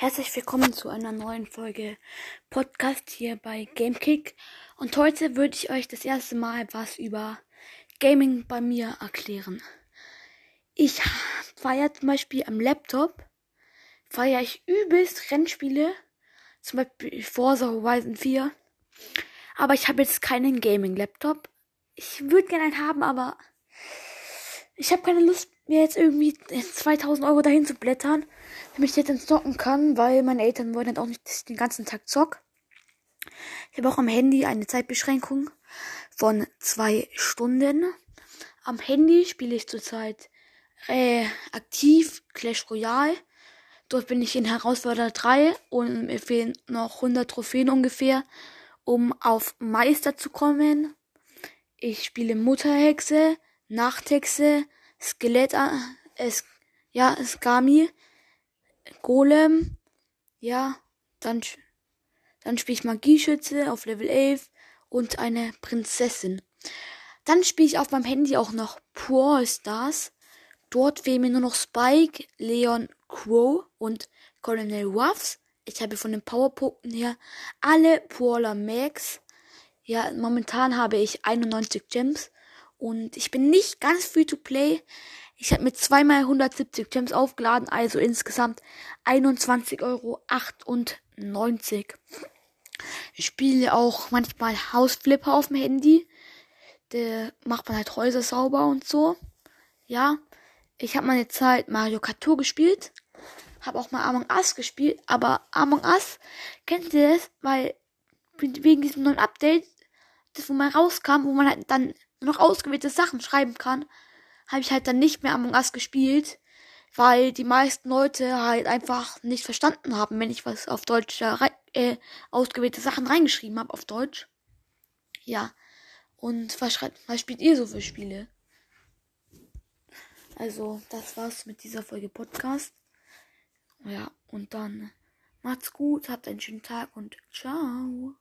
Herzlich willkommen zu einer neuen Folge Podcast hier bei Gamekick. Und heute würde ich euch das erste Mal was über Gaming bei mir erklären. Ich feiere zum Beispiel am Laptop, feiere ich übelst Rennspiele, zum Beispiel Forza Horizon 4. Aber ich habe jetzt keinen Gaming-Laptop. Ich würde gerne einen haben, aber ich habe keine Lust mir jetzt irgendwie 2000 Euro dahin zu blättern, damit ich jetzt dann zocken kann, weil meine Eltern wollen halt auch nicht, dass ich den ganzen Tag zock. Ich habe auch am Handy eine Zeitbeschränkung von zwei Stunden. Am Handy spiele ich zurzeit äh, aktiv Clash Royale. Dort bin ich in Herausforderer 3 und mir fehlen noch 100 Trophäen ungefähr, um auf Meister zu kommen. Ich spiele Mutterhexe, Nachthexe, Skelett, äh, es, ja, Skami, Golem, ja, dann, dann spiele ich Magieschütze auf Level 11 und eine Prinzessin. Dann spiele ich auf meinem Handy auch noch Brawl Stars. Dort fehlen mir nur noch Spike, Leon, Crow und Colonel Ruffs. Ich habe von den Powerpunkten her alle Brawler Max. Ja, momentan habe ich 91 Gems und ich bin nicht ganz free to play. Ich habe mir zweimal 170 Gems aufgeladen, also insgesamt 21,98 Euro. Ich spiele auch manchmal Hausflipper auf dem Handy. Da macht man halt Häuser sauber und so. Ja, ich habe meine Zeit Mario Kart Tour gespielt. Habe auch mal Among Us gespielt. Aber Among Us, kennt ihr das? Weil wegen diesem neuen Update, das wo mal rauskam, wo man halt dann nur noch ausgewählte Sachen schreiben kann, habe ich halt dann nicht mehr Among Us gespielt, weil die meisten Leute halt einfach nicht verstanden haben, wenn ich was auf Deutsch äh, ausgewählte Sachen reingeschrieben habe auf Deutsch. Ja. Und was, was spielt ihr so für Spiele? Also, das war's mit dieser Folge Podcast. Ja, und dann macht's gut, habt einen schönen Tag und ciao.